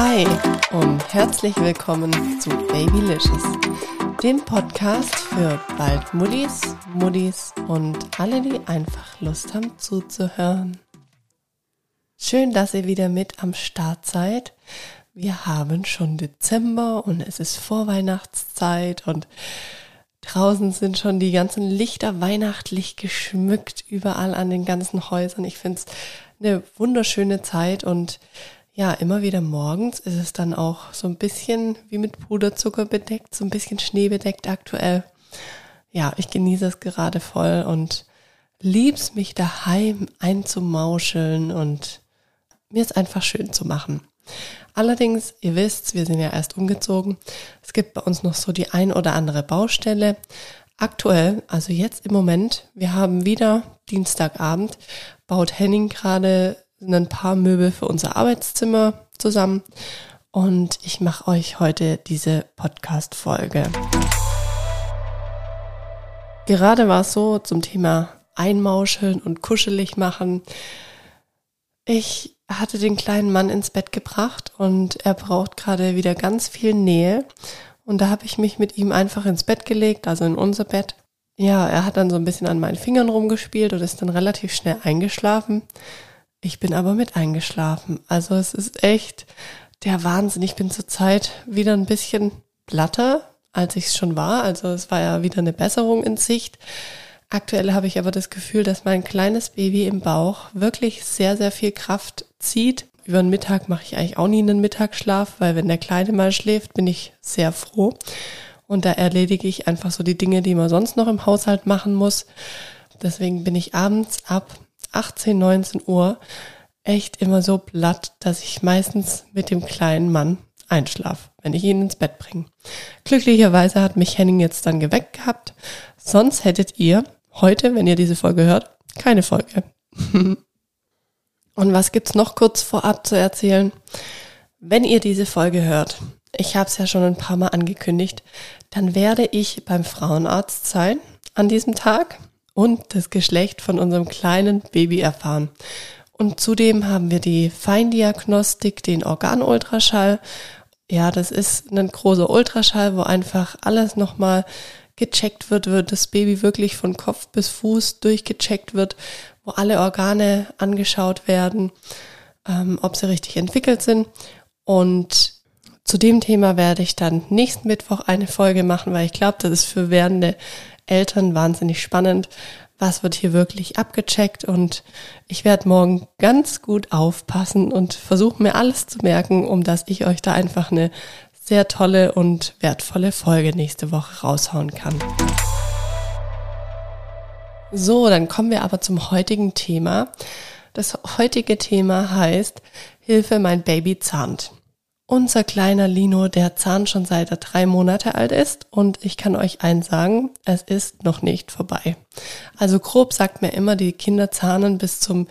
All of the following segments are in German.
Hi und herzlich willkommen zu Babylicious, dem Podcast für bald Muddis, Muddis und alle, die einfach Lust haben zuzuhören. Schön, dass ihr wieder mit am Start seid. Wir haben schon Dezember und es ist Vorweihnachtszeit und draußen sind schon die ganzen Lichter weihnachtlich geschmückt, überall an den ganzen Häusern. Ich finde es eine wunderschöne Zeit und ja, immer wieder morgens ist es dann auch so ein bisschen wie mit Puderzucker bedeckt, so ein bisschen Schnee bedeckt aktuell. Ja, ich genieße es gerade voll und lieb's mich daheim einzumauscheln und mir es einfach schön zu machen. Allerdings, ihr wisst, wir sind ja erst umgezogen. Es gibt bei uns noch so die ein oder andere Baustelle. Aktuell, also jetzt im Moment, wir haben wieder Dienstagabend, baut Henning gerade ein paar Möbel für unser Arbeitszimmer zusammen und ich mache euch heute diese Podcast-Folge. Gerade war es so zum Thema Einmauscheln und kuschelig machen. Ich hatte den kleinen Mann ins Bett gebracht und er braucht gerade wieder ganz viel Nähe. Und da habe ich mich mit ihm einfach ins Bett gelegt, also in unser Bett. Ja, er hat dann so ein bisschen an meinen Fingern rumgespielt und ist dann relativ schnell eingeschlafen. Ich bin aber mit eingeschlafen. Also es ist echt der Wahnsinn. Ich bin zurzeit wieder ein bisschen platter, als ich es schon war. Also es war ja wieder eine Besserung in Sicht. Aktuell habe ich aber das Gefühl, dass mein kleines Baby im Bauch wirklich sehr, sehr viel Kraft zieht. Über den Mittag mache ich eigentlich auch nie einen Mittagsschlaf, weil wenn der Kleine mal schläft, bin ich sehr froh. Und da erledige ich einfach so die Dinge, die man sonst noch im Haushalt machen muss. Deswegen bin ich abends ab 18, 19 Uhr echt immer so platt, dass ich meistens mit dem kleinen Mann einschlafe, wenn ich ihn ins Bett bringe. Glücklicherweise hat mich Henning jetzt dann geweckt gehabt. Sonst hättet ihr heute, wenn ihr diese Folge hört, keine Folge. Und was gibt's noch kurz vorab zu erzählen? Wenn ihr diese Folge hört, ich habe es ja schon ein paar Mal angekündigt, dann werde ich beim Frauenarzt sein an diesem Tag und das Geschlecht von unserem kleinen Baby erfahren. Und zudem haben wir die Feindiagnostik, den Organultraschall. Ja, das ist ein großer Ultraschall, wo einfach alles nochmal gecheckt wird, wird das Baby wirklich von Kopf bis Fuß durchgecheckt wird, wo alle Organe angeschaut werden, ähm, ob sie richtig entwickelt sind. Und zu dem Thema werde ich dann nächsten Mittwoch eine Folge machen, weil ich glaube, das ist für werdende Eltern wahnsinnig spannend. Was wird hier wirklich abgecheckt? Und ich werde morgen ganz gut aufpassen und versuche mir alles zu merken, um dass ich euch da einfach eine sehr tolle und wertvolle Folge nächste Woche raushauen kann. So, dann kommen wir aber zum heutigen Thema. Das heutige Thema heißt Hilfe, mein Baby zahnt. Unser kleiner Lino, der Zahn schon seit er drei Monate alt ist und ich kann euch eins sagen, es ist noch nicht vorbei. Also grob sagt mir immer, die Kinder zahnen bis zum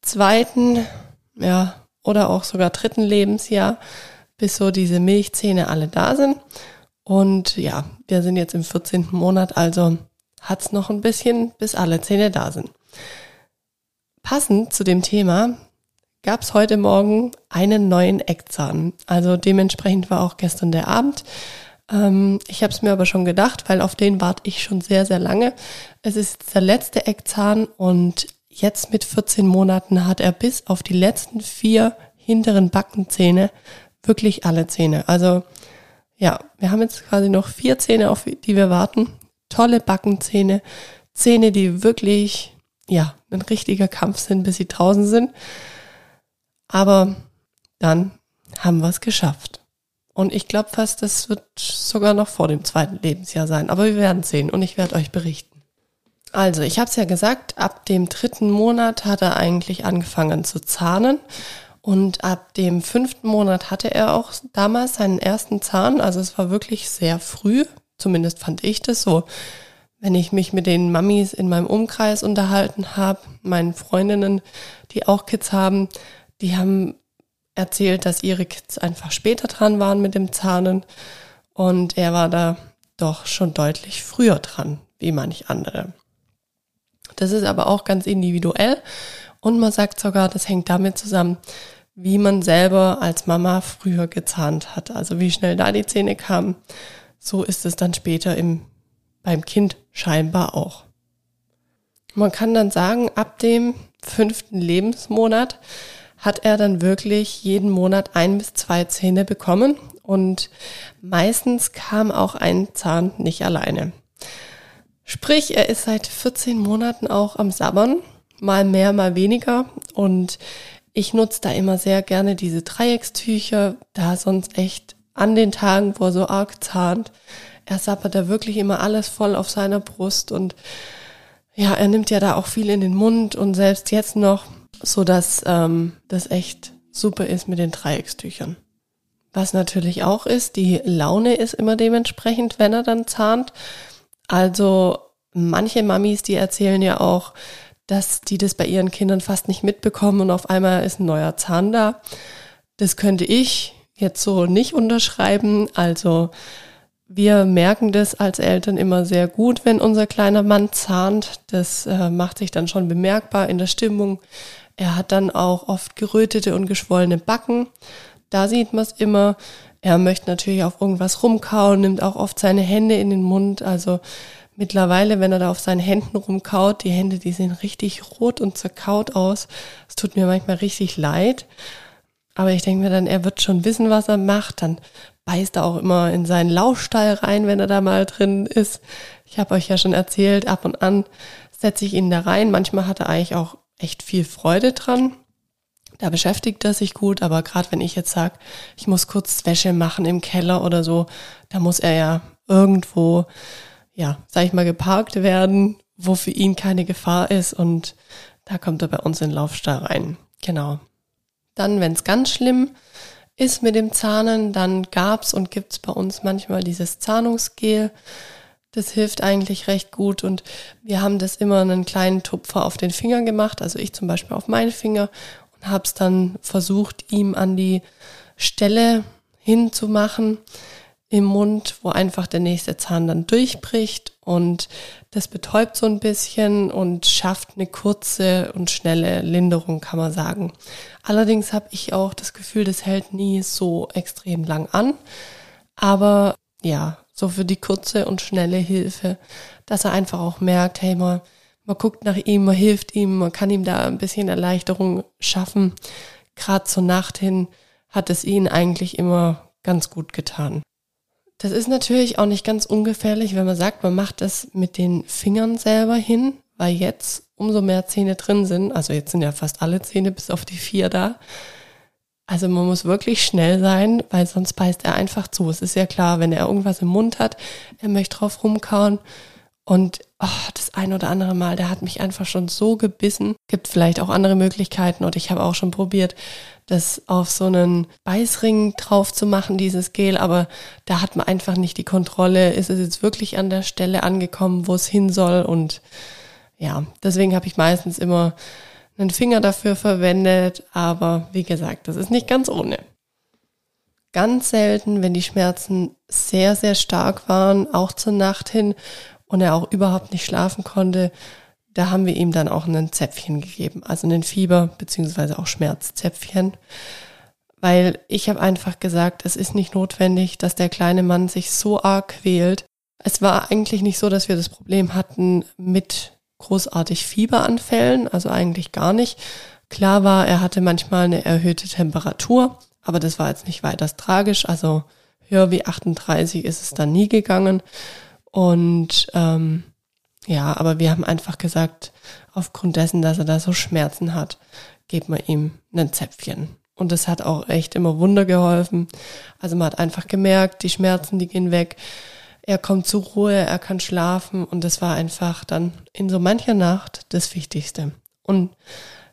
zweiten, ja, oder auch sogar dritten Lebensjahr bis so diese Milchzähne alle da sind. Und ja, wir sind jetzt im 14. Monat, also hat's noch ein bisschen, bis alle Zähne da sind. Passend zu dem Thema gab's heute Morgen einen neuen Eckzahn. Also dementsprechend war auch gestern der Abend. Ähm, ich habe es mir aber schon gedacht, weil auf den warte ich schon sehr, sehr lange. Es ist der letzte Eckzahn und jetzt mit 14 Monaten hat er bis auf die letzten vier hinteren Backenzähne wirklich alle Zähne. Also ja, wir haben jetzt quasi noch vier Zähne, auf die wir warten. Tolle Backenzähne, Zähne, die wirklich, ja, ein richtiger Kampf sind, bis sie draußen sind. Aber dann haben wir es geschafft. Und ich glaube fast, das wird sogar noch vor dem zweiten Lebensjahr sein. Aber wir werden sehen und ich werde euch berichten. Also, ich habe es ja gesagt, ab dem dritten Monat hat er eigentlich angefangen zu zahnen. Und ab dem fünften Monat hatte er auch damals seinen ersten Zahn. Also es war wirklich sehr früh, zumindest fand ich das so. Wenn ich mich mit den Mamis in meinem Umkreis unterhalten habe, meinen Freundinnen, die auch Kids haben, die haben erzählt, dass ihre Kids einfach später dran waren mit dem Zahnen. Und er war da doch schon deutlich früher dran, wie manch andere. Das ist aber auch ganz individuell. Und man sagt sogar, das hängt damit zusammen, wie man selber als Mama früher gezahnt hat. Also wie schnell da die Zähne kamen, so ist es dann später im, beim Kind scheinbar auch. Man kann dann sagen, ab dem fünften Lebensmonat hat er dann wirklich jeden Monat ein bis zwei Zähne bekommen. Und meistens kam auch ein Zahn nicht alleine. Sprich, er ist seit 14 Monaten auch am Sabbern, mal mehr, mal weniger. Und ich nutze da immer sehr gerne diese Dreieckstücher, da sonst echt an den Tagen, wo er so arg zahnt, er sabbert da wirklich immer alles voll auf seiner Brust. Und ja, er nimmt ja da auch viel in den Mund. Und selbst jetzt noch, so dass ähm, das echt super ist mit den Dreieckstüchern. Was natürlich auch ist, die Laune ist immer dementsprechend, wenn er dann zahnt. Also manche Mamis, die erzählen ja auch, dass die das bei ihren Kindern fast nicht mitbekommen und auf einmal ist ein neuer Zahn da. Das könnte ich jetzt so nicht unterschreiben. Also wir merken das als Eltern immer sehr gut, wenn unser kleiner Mann zahnt. Das äh, macht sich dann schon bemerkbar in der Stimmung. Er hat dann auch oft gerötete und geschwollene Backen. Da sieht man es immer. Er möchte natürlich auf irgendwas rumkauen, nimmt auch oft seine Hände in den Mund. Also mittlerweile, wenn er da auf seinen Händen rumkaut, die Hände, die sehen richtig rot und zerkaut aus. Es tut mir manchmal richtig leid. Aber ich denke mir dann, er wird schon wissen, was er macht. Dann beißt er auch immer in seinen Laufstall rein, wenn er da mal drin ist. Ich habe euch ja schon erzählt, ab und an setze ich ihn da rein. Manchmal hat er eigentlich auch echt viel Freude dran. Da beschäftigt er sich gut, aber gerade wenn ich jetzt sage, ich muss kurz Wäsche machen im Keller oder so, da muss er ja irgendwo, ja, sag ich mal, geparkt werden, wo für ihn keine Gefahr ist und da kommt er bei uns in Laufstall rein. Genau. Dann, wenn es ganz schlimm ist mit dem Zahnen, dann gab's und gibt's bei uns manchmal dieses Zahnungsgel. Das hilft eigentlich recht gut und wir haben das immer einen kleinen Tupfer auf den Finger gemacht, also ich zum Beispiel auf meinen Finger und habe es dann versucht, ihm an die Stelle hinzumachen im Mund, wo einfach der nächste Zahn dann durchbricht und das betäubt so ein bisschen und schafft eine kurze und schnelle Linderung, kann man sagen. Allerdings habe ich auch das Gefühl, das hält nie so extrem lang an. Aber ja, so für die kurze und schnelle Hilfe, dass er einfach auch merkt, hey, man, man guckt nach ihm, man hilft ihm, man kann ihm da ein bisschen Erleichterung schaffen. Gerade zur Nacht hin hat es ihn eigentlich immer ganz gut getan. Das ist natürlich auch nicht ganz ungefährlich, wenn man sagt, man macht das mit den Fingern selber hin, weil jetzt umso mehr Zähne drin sind, also jetzt sind ja fast alle Zähne bis auf die vier da. Also man muss wirklich schnell sein, weil sonst beißt er einfach zu. Es ist ja klar, wenn er irgendwas im Mund hat, er möchte drauf rumkauen. Und oh, das ein oder andere Mal, der hat mich einfach schon so gebissen. Gibt vielleicht auch andere Möglichkeiten und ich habe auch schon probiert, das auf so einen Beißring drauf zu machen, dieses Gel, aber da hat man einfach nicht die Kontrolle. Ist es jetzt wirklich an der Stelle angekommen, wo es hin soll? Und ja, deswegen habe ich meistens immer einen Finger dafür verwendet, aber wie gesagt, das ist nicht ganz ohne. Ganz selten, wenn die Schmerzen sehr, sehr stark waren, auch zur Nacht hin und er auch überhaupt nicht schlafen konnte, da haben wir ihm dann auch ein Zäpfchen gegeben, also einen Fieber- beziehungsweise auch Schmerzzäpfchen. Weil ich habe einfach gesagt, es ist nicht notwendig, dass der kleine Mann sich so arg quält. Es war eigentlich nicht so, dass wir das Problem hatten mit großartig Fieberanfällen, also eigentlich gar nicht. Klar war, er hatte manchmal eine erhöhte Temperatur, aber das war jetzt nicht weiter tragisch. Also höher wie 38 ist es dann nie gegangen. Und ähm, ja, aber wir haben einfach gesagt, aufgrund dessen, dass er da so Schmerzen hat, geben wir ihm ein Zäpfchen. Und das hat auch echt immer Wunder geholfen. Also man hat einfach gemerkt, die Schmerzen, die gehen weg. Er kommt zur Ruhe, er kann schlafen und das war einfach dann in so mancher Nacht das Wichtigste. Und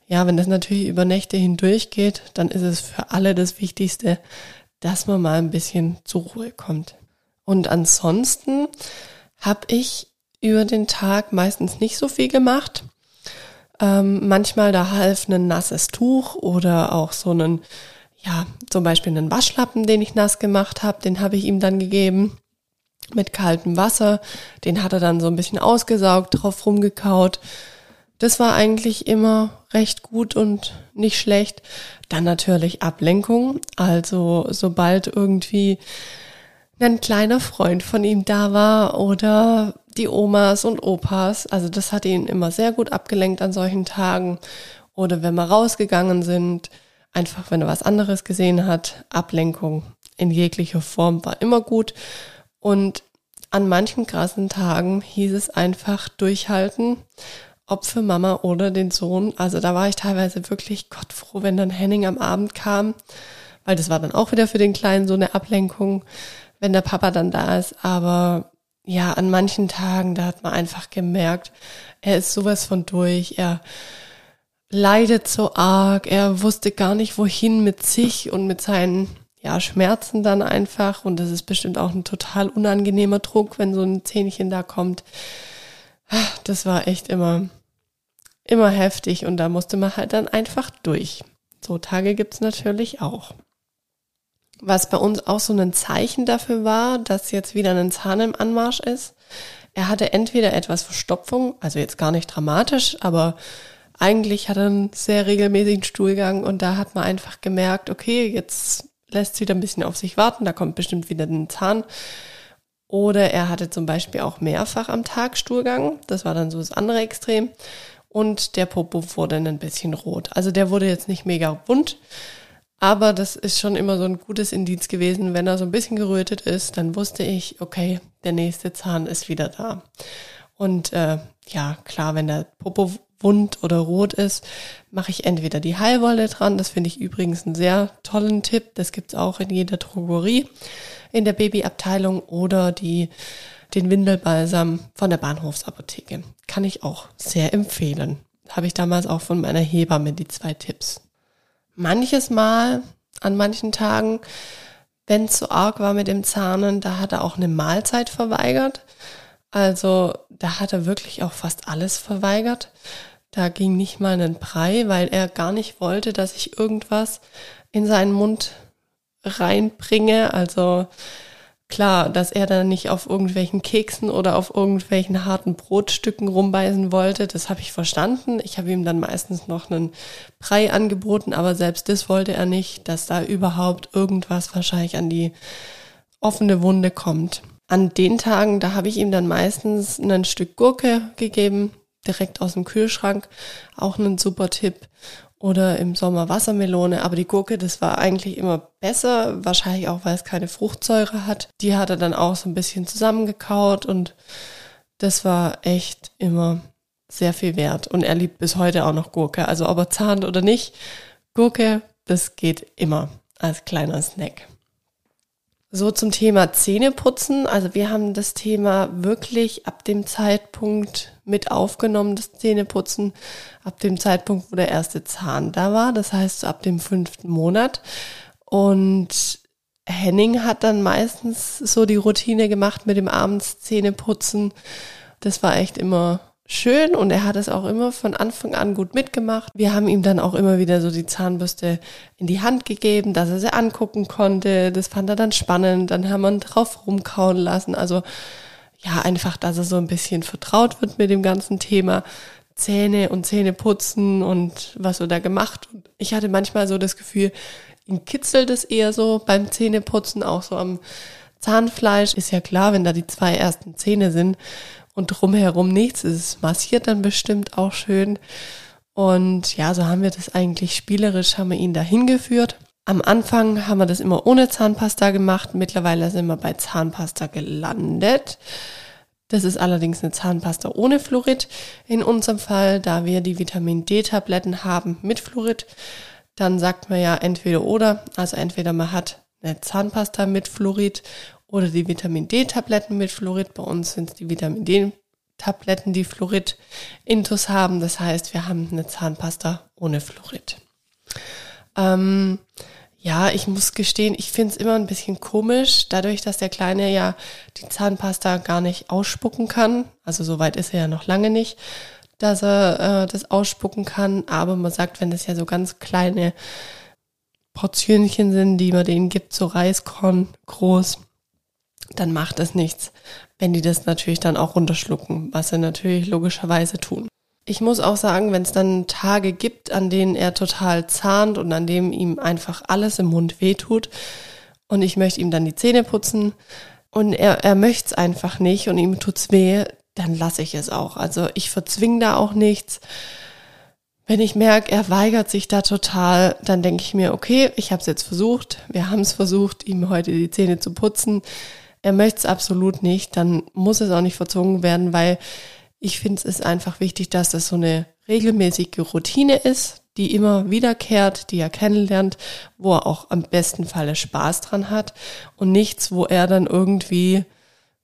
ja, wenn das natürlich über Nächte hindurch geht, dann ist es für alle das Wichtigste, dass man mal ein bisschen zur Ruhe kommt. Und ansonsten habe ich über den Tag meistens nicht so viel gemacht. Ähm, manchmal da half ein nasses Tuch oder auch so einen, ja, zum Beispiel einen Waschlappen, den ich nass gemacht habe, den habe ich ihm dann gegeben mit kaltem Wasser. Den hat er dann so ein bisschen ausgesaugt, drauf rumgekaut. Das war eigentlich immer recht gut und nicht schlecht. Dann natürlich Ablenkung. Also sobald irgendwie ein kleiner Freund von ihm da war oder die Omas und Opas. Also das hat ihn immer sehr gut abgelenkt an solchen Tagen. Oder wenn wir rausgegangen sind, einfach wenn er was anderes gesehen hat, Ablenkung in jeglicher Form war immer gut. Und an manchen krassen Tagen hieß es einfach durchhalten, ob für Mama oder den Sohn. Also da war ich teilweise wirklich gottfroh, wenn dann Henning am Abend kam, weil das war dann auch wieder für den Kleinen so eine Ablenkung, wenn der Papa dann da ist. Aber ja, an manchen Tagen, da hat man einfach gemerkt, er ist sowas von durch, er leidet so arg, er wusste gar nicht wohin mit sich und mit seinen ja, Schmerzen dann einfach. Und das ist bestimmt auch ein total unangenehmer Druck, wenn so ein Zähnchen da kommt. Das war echt immer, immer heftig und da musste man halt dann einfach durch. So Tage gibt's natürlich auch. Was bei uns auch so ein Zeichen dafür war, dass jetzt wieder ein Zahn im Anmarsch ist. Er hatte entweder etwas Verstopfung, also jetzt gar nicht dramatisch, aber eigentlich hat er einen sehr regelmäßigen Stuhlgang und da hat man einfach gemerkt, okay, jetzt lässt es wieder ein bisschen auf sich warten, da kommt bestimmt wieder ein Zahn. Oder er hatte zum Beispiel auch mehrfach am Tag Stuhlgang, das war dann so das andere Extrem. Und der Popo wurde ein bisschen rot. Also der wurde jetzt nicht mega bunt, aber das ist schon immer so ein gutes Indiz gewesen. Wenn er so ein bisschen gerötet ist, dann wusste ich, okay, der nächste Zahn ist wieder da. Und äh, ja, klar, wenn der Popo wund oder rot ist, mache ich entweder die Heilwolle dran. Das finde ich übrigens einen sehr tollen Tipp. Das gibt's auch in jeder Drogerie in der Babyabteilung oder die, den Windelbalsam von der Bahnhofsapotheke. Kann ich auch sehr empfehlen. Habe ich damals auch von meiner Hebamme die zwei Tipps. Manches Mal, an manchen Tagen, wenn es so arg war mit dem Zahnen, da hat er auch eine Mahlzeit verweigert. Also da hat er wirklich auch fast alles verweigert. Da ging nicht mal ein Brei, weil er gar nicht wollte, dass ich irgendwas in seinen Mund reinbringe. Also klar, dass er dann nicht auf irgendwelchen Keksen oder auf irgendwelchen harten Brotstücken rumbeißen wollte, das habe ich verstanden. Ich habe ihm dann meistens noch einen Brei angeboten, aber selbst das wollte er nicht, dass da überhaupt irgendwas wahrscheinlich an die offene Wunde kommt. An den Tagen, da habe ich ihm dann meistens ein Stück Gurke gegeben, direkt aus dem Kühlschrank. Auch ein super Tipp. Oder im Sommer Wassermelone. Aber die Gurke, das war eigentlich immer besser. Wahrscheinlich auch, weil es keine Fruchtsäure hat. Die hat er dann auch so ein bisschen zusammengekaut und das war echt immer sehr viel wert. Und er liebt bis heute auch noch Gurke. Also ob er zahnt oder nicht, Gurke, das geht immer als kleiner Snack. So zum Thema Zähneputzen. Also wir haben das Thema wirklich ab dem Zeitpunkt mit aufgenommen, das Zähneputzen, ab dem Zeitpunkt, wo der erste Zahn da war. Das heißt ab dem fünften Monat. Und Henning hat dann meistens so die Routine gemacht mit dem abends Zähneputzen. Das war echt immer schön und er hat es auch immer von Anfang an gut mitgemacht. Wir haben ihm dann auch immer wieder so die Zahnbürste in die Hand gegeben, dass er sie angucken konnte. Das fand er dann spannend. Dann haben wir ihn drauf rumkauen lassen. Also ja, einfach, dass er so ein bisschen vertraut wird mit dem ganzen Thema Zähne und Zähne putzen und was so da gemacht. Ich hatte manchmal so das Gefühl, ihn kitzelt es eher so beim Zähneputzen, auch so am Zahnfleisch. Ist ja klar, wenn da die zwei ersten Zähne sind und drumherum nichts. Es massiert dann bestimmt auch schön. Und ja, so haben wir das eigentlich spielerisch, haben wir ihn dahin geführt. Am Anfang haben wir das immer ohne Zahnpasta gemacht. Mittlerweile sind wir bei Zahnpasta gelandet. Das ist allerdings eine Zahnpasta ohne Fluorid. In unserem Fall, da wir die Vitamin D-Tabletten haben mit Fluorid, dann sagt man ja entweder oder. Also entweder man hat eine Zahnpasta mit Fluorid oder die Vitamin D-Tabletten mit Fluorid. Bei uns sind es die Vitamin D-Tabletten, die Fluorid-Intus haben. Das heißt, wir haben eine Zahnpasta ohne Fluorid. Ähm, ja, ich muss gestehen, ich finde es immer ein bisschen komisch, dadurch, dass der Kleine ja die Zahnpasta gar nicht ausspucken kann. Also soweit ist er ja noch lange nicht, dass er äh, das ausspucken kann. Aber man sagt, wenn das ja so ganz kleine Portionchen sind, die man denen gibt, so Reiskorn groß, dann macht es nichts, wenn die das natürlich dann auch runterschlucken, was sie natürlich logischerweise tun. Ich muss auch sagen, wenn es dann Tage gibt, an denen er total zahnt und an dem ihm einfach alles im Mund wehtut und ich möchte ihm dann die Zähne putzen und er, er möchte es einfach nicht und ihm tut's weh, dann lasse ich es auch. Also ich verzwinge da auch nichts. Wenn ich merke, er weigert sich da total, dann denke ich mir, okay, ich habe es jetzt versucht, wir haben es versucht, ihm heute die Zähne zu putzen. Er möchte es absolut nicht, dann muss es auch nicht verzwungen werden, weil ich finde, es ist einfach wichtig, dass das so eine regelmäßige Routine ist, die immer wiederkehrt, die er kennenlernt, wo er auch am besten Falle Spaß dran hat und nichts, wo er dann irgendwie,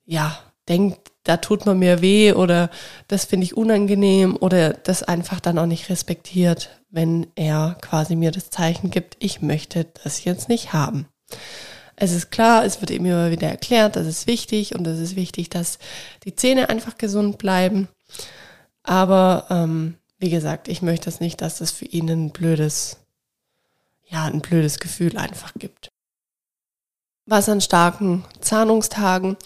ja, denkt, da tut man mir weh oder das finde ich unangenehm oder das einfach dann auch nicht respektiert, wenn er quasi mir das Zeichen gibt, ich möchte das jetzt nicht haben. Es ist klar, es wird ihm immer wieder erklärt, das ist wichtig und es ist wichtig, dass die Zähne einfach gesund bleiben. Aber ähm, wie gesagt, ich möchte es nicht, dass es für ihn ein blödes, ja, ein blödes Gefühl einfach gibt. Was an starken Zahnungstagen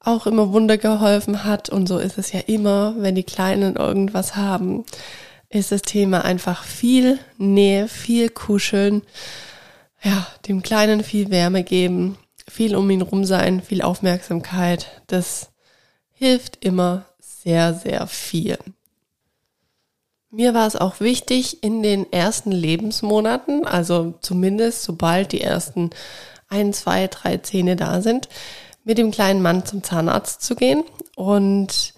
auch immer Wunder geholfen hat. Und so ist es ja immer, wenn die Kleinen irgendwas haben, ist das Thema einfach viel Nähe, viel Kuscheln, ja, dem Kleinen viel Wärme geben, viel um ihn rum sein, viel Aufmerksamkeit. Das hilft immer sehr, sehr viel. Mir war es auch wichtig, in den ersten Lebensmonaten, also zumindest sobald die ersten ein, zwei, drei Zähne da sind, mit dem kleinen Mann zum Zahnarzt zu gehen. Und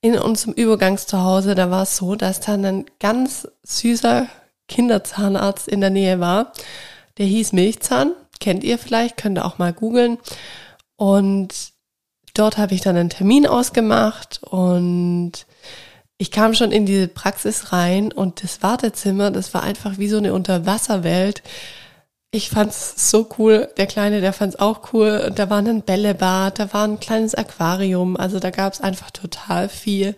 in unserem Übergangszuhause, da war es so, dass dann ein ganz süßer Kinderzahnarzt in der Nähe war. Der hieß Milchzahn, kennt ihr vielleicht, könnt ihr auch mal googeln. Und dort habe ich dann einen Termin ausgemacht und ich kam schon in diese Praxis rein und das Wartezimmer, das war einfach wie so eine Unterwasserwelt ich fand's so cool. Der Kleine, der fand's auch cool. Da war ein Bällebad, da war ein kleines Aquarium. Also da gab's einfach total viel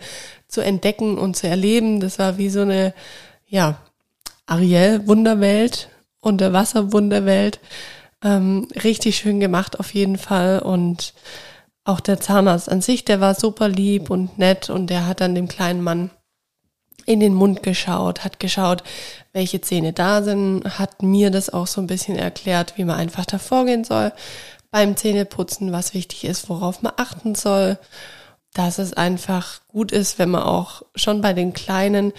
zu entdecken und zu erleben. Das war wie so eine, ja, Ariel-Wunderwelt, Unterwasser-Wunderwelt. Ähm, richtig schön gemacht auf jeden Fall. Und auch der Zahnarzt an sich, der war super lieb und nett und der hat dann dem kleinen Mann in den Mund geschaut, hat geschaut, welche Zähne da sind, hat mir das auch so ein bisschen erklärt, wie man einfach da vorgehen soll beim Zähneputzen, was wichtig ist, worauf man achten soll, dass es einfach gut ist, wenn man auch schon bei den Kleinen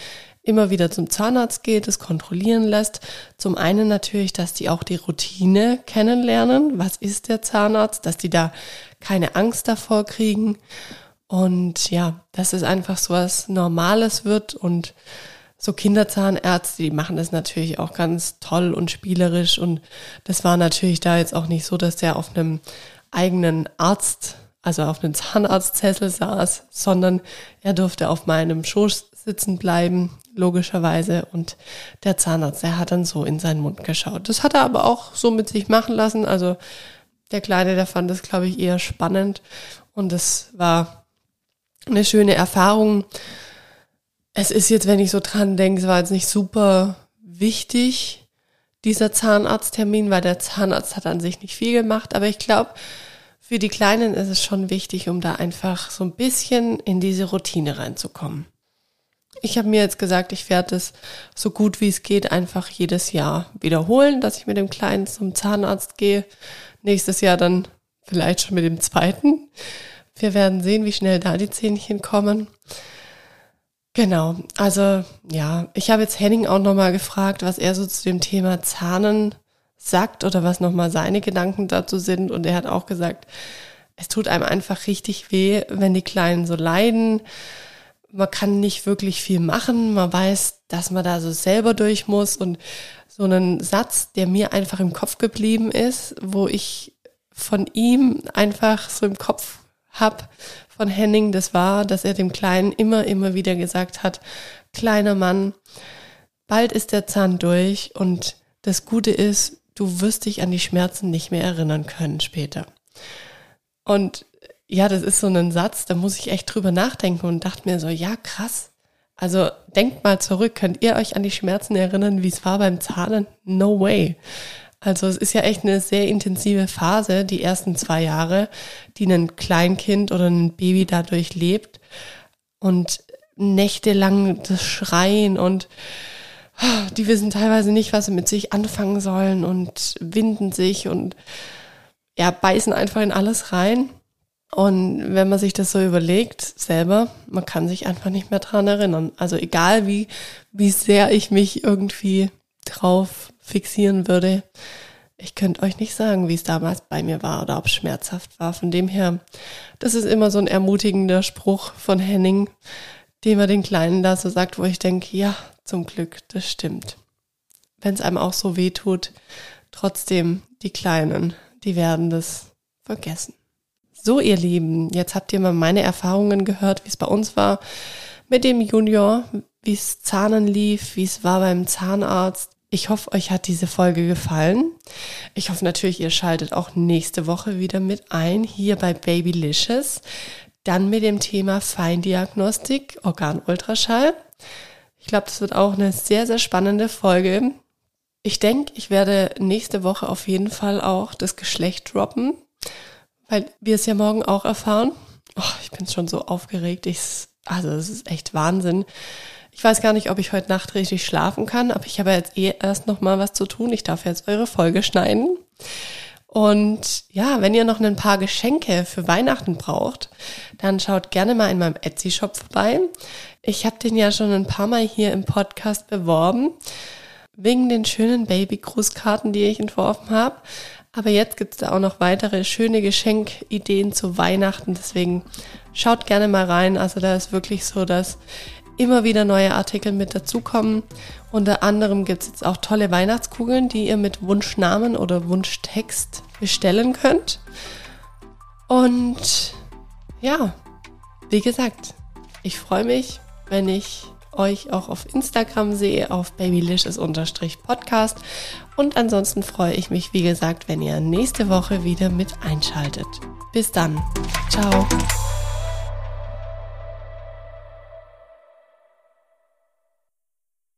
immer wieder zum Zahnarzt geht, es kontrollieren lässt. Zum einen natürlich, dass die auch die Routine kennenlernen. Was ist der Zahnarzt? Dass die da keine Angst davor kriegen. Und ja, dass es einfach so was Normales wird und so Kinderzahnärzte, die machen das natürlich auch ganz toll und spielerisch und das war natürlich da jetzt auch nicht so, dass der auf einem eigenen Arzt, also auf einem Zahnarztsessel saß, sondern er durfte auf meinem Schoß sitzen bleiben, logischerweise und der Zahnarzt, der hat dann so in seinen Mund geschaut. Das hat er aber auch so mit sich machen lassen, also der Kleine, der fand das, glaube ich, eher spannend und es war eine schöne Erfahrung. Es ist jetzt, wenn ich so dran denke, es war jetzt nicht super wichtig, dieser Zahnarzttermin, weil der Zahnarzt hat an sich nicht viel gemacht. Aber ich glaube, für die Kleinen ist es schon wichtig, um da einfach so ein bisschen in diese Routine reinzukommen. Ich habe mir jetzt gesagt, ich werde es so gut wie es geht einfach jedes Jahr wiederholen, dass ich mit dem Kleinen zum Zahnarzt gehe. Nächstes Jahr dann vielleicht schon mit dem zweiten. Wir werden sehen, wie schnell da die Zähnchen kommen. Genau, also ja, ich habe jetzt Henning auch nochmal gefragt, was er so zu dem Thema Zahnen sagt oder was nochmal seine Gedanken dazu sind. Und er hat auch gesagt, es tut einem einfach richtig weh, wenn die Kleinen so leiden. Man kann nicht wirklich viel machen. Man weiß, dass man da so selber durch muss. Und so einen Satz, der mir einfach im Kopf geblieben ist, wo ich von ihm einfach so im Kopf hab von Henning, das war, dass er dem Kleinen immer, immer wieder gesagt hat, kleiner Mann, bald ist der Zahn durch und das Gute ist, du wirst dich an die Schmerzen nicht mehr erinnern können später. Und ja, das ist so ein Satz, da muss ich echt drüber nachdenken und dachte mir so, ja, krass. Also denkt mal zurück, könnt ihr euch an die Schmerzen erinnern, wie es war beim Zahnen? No way. Also es ist ja echt eine sehr intensive Phase, die ersten zwei Jahre, die ein Kleinkind oder ein Baby dadurch lebt. Und nächtelang das Schreien und oh, die wissen teilweise nicht, was sie mit sich anfangen sollen und winden sich und ja, beißen einfach in alles rein. Und wenn man sich das so überlegt, selber, man kann sich einfach nicht mehr dran erinnern. Also egal wie, wie sehr ich mich irgendwie drauf fixieren würde, ich könnte euch nicht sagen, wie es damals bei mir war oder ob es schmerzhaft war. Von dem her, das ist immer so ein ermutigender Spruch von Henning, den man den Kleinen da so sagt, wo ich denke, ja, zum Glück, das stimmt. Wenn es einem auch so weh tut, trotzdem die Kleinen, die werden das vergessen. So, ihr Lieben, jetzt habt ihr mal meine Erfahrungen gehört, wie es bei uns war mit dem Junior, wie es Zahnen lief, wie es war beim Zahnarzt. Ich hoffe, euch hat diese Folge gefallen. Ich hoffe natürlich, ihr schaltet auch nächste Woche wieder mit ein, hier bei Babylicious. Dann mit dem Thema Feindiagnostik, Organultraschall. Ich glaube, das wird auch eine sehr, sehr spannende Folge. Ich denke, ich werde nächste Woche auf jeden Fall auch das Geschlecht droppen. Weil wir es ja morgen auch erfahren. Oh, ich bin schon so aufgeregt. Ich, also es ist echt Wahnsinn. Ich weiß gar nicht, ob ich heute Nacht richtig schlafen kann, aber ich habe jetzt eh erst noch mal was zu tun. Ich darf jetzt eure Folge schneiden. Und ja, wenn ihr noch ein paar Geschenke für Weihnachten braucht, dann schaut gerne mal in meinem Etsy-Shop vorbei. Ich habe den ja schon ein paar Mal hier im Podcast beworben, wegen den schönen Baby-Grußkarten, die ich entworfen habe. Aber jetzt gibt es da auch noch weitere schöne Geschenkideen zu Weihnachten. Deswegen schaut gerne mal rein. Also da ist wirklich so, dass immer wieder neue Artikel mit dazukommen. Unter anderem gibt es jetzt auch tolle Weihnachtskugeln, die ihr mit Wunschnamen oder Wunschtext bestellen könnt. Und ja, wie gesagt, ich freue mich, wenn ich euch auch auf Instagram sehe, auf babylicious-podcast. Und ansonsten freue ich mich, wie gesagt, wenn ihr nächste Woche wieder mit einschaltet. Bis dann. Ciao.